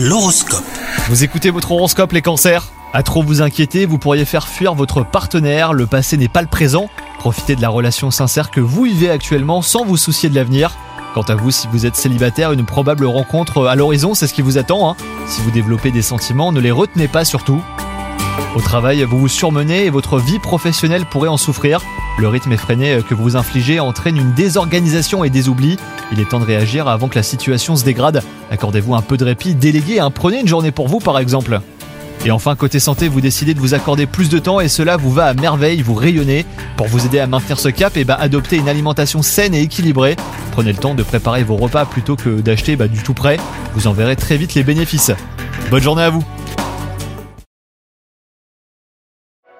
L'horoscope. Vous écoutez votre horoscope les cancers? À trop vous inquiéter, vous pourriez faire fuir votre partenaire, le passé n'est pas le présent. Profitez de la relation sincère que vous vivez actuellement sans vous soucier de l'avenir. Quant à vous, si vous êtes célibataire, une probable rencontre à l'horizon, c'est ce qui vous attend. hein. Si vous développez des sentiments, ne les retenez pas surtout. Au travail, vous vous surmenez et votre vie professionnelle pourrait en souffrir. Le rythme effréné que vous infligez entraîne une désorganisation et des oublis. Il est temps de réagir avant que la situation se dégrade. Accordez-vous un peu de répit, déléguez, hein, prenez une journée pour vous par exemple. Et enfin, côté santé, vous décidez de vous accorder plus de temps et cela vous va à merveille, vous rayonnez. Pour vous aider à maintenir ce cap, et bah, adoptez une alimentation saine et équilibrée. Prenez le temps de préparer vos repas plutôt que d'acheter bah, du tout prêt. Vous en verrez très vite les bénéfices. Bonne journée à vous